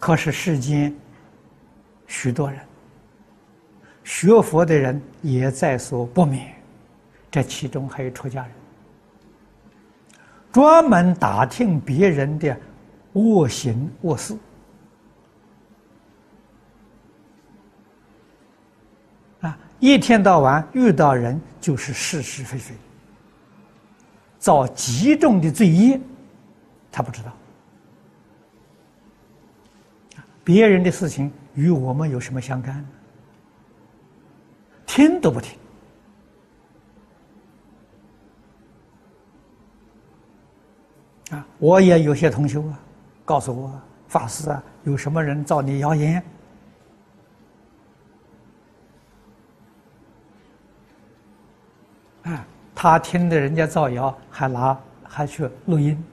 可是世间许多人学佛的人也在所不免，这其中还有出家人，专门打听别人的恶行恶事。啊，一天到晚遇到人就是是是非非，造极重的罪业，他不知道。别人的事情与我们有什么相干？听都不听。啊，我也有些同学啊，告诉我法师啊，有什么人造你谣言？啊，他听的人家造谣，还拿还去录音，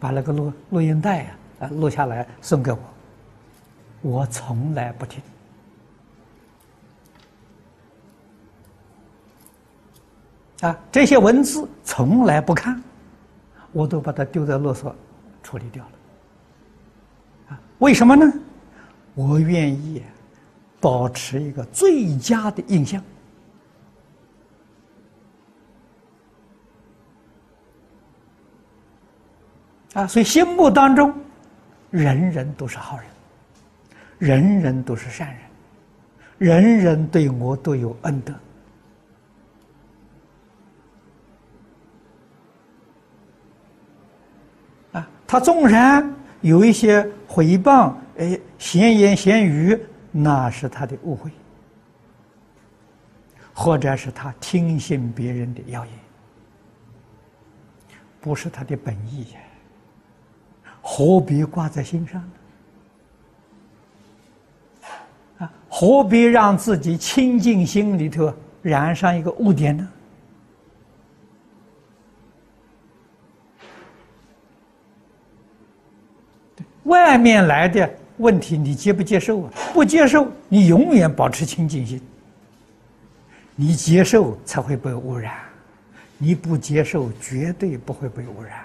把那个录录音带啊录下来送给我。我从来不听啊，这些文字从来不看，我都把它丢在垃圾处理掉了。啊，为什么呢？我愿意保持一个最佳的印象啊，所以心目当中，人人都是好人。人人都是善人，人人对我都有恩德。啊，他纵然有一些诽谤、哎闲言闲语，那是他的误会，或者是他听信别人的谣言，不是他的本意呀，何必挂在心上呢？何必让自己清净心里头染上一个污点呢？外面来的问题你接不接受啊？不接受，你永远保持清净心。你接受才会被污染，你不接受绝对不会被污染。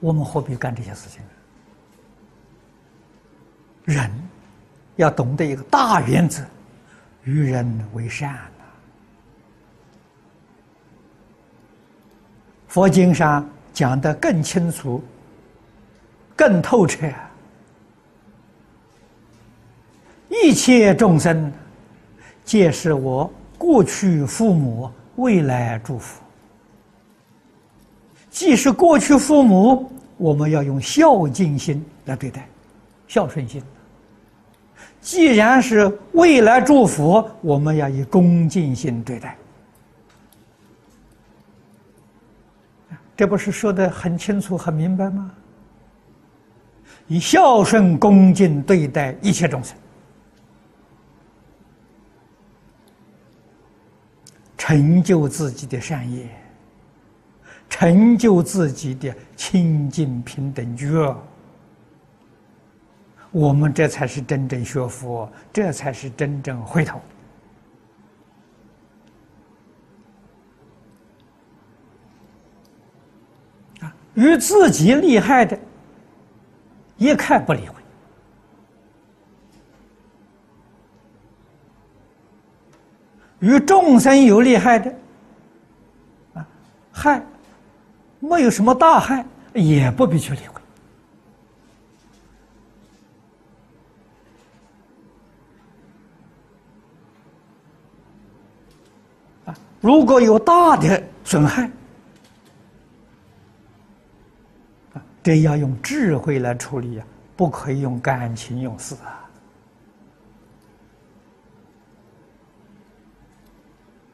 我们何必干这些事情呢？人要懂得一个大原则：与人为善呐佛经上讲的更清楚、更透彻。一切众生皆是我过去父母未来祝福。既是过去父母，我们要用孝敬心来对待，孝顺心。既然是未来祝福，我们要以恭敬心对待。这不是说的很清楚、很明白吗？以孝顺、恭敬对待一切众生，成就自己的善业，成就自己的清净平等觉。我们这才是真正学佛，这才是真正回头。啊，与自己厉害的，一概不理会；与众生有利害的，啊，害，没有什么大害，也不必去理会。啊如果有大的损害，啊，这要用智慧来处理呀，不可以用感情用事啊。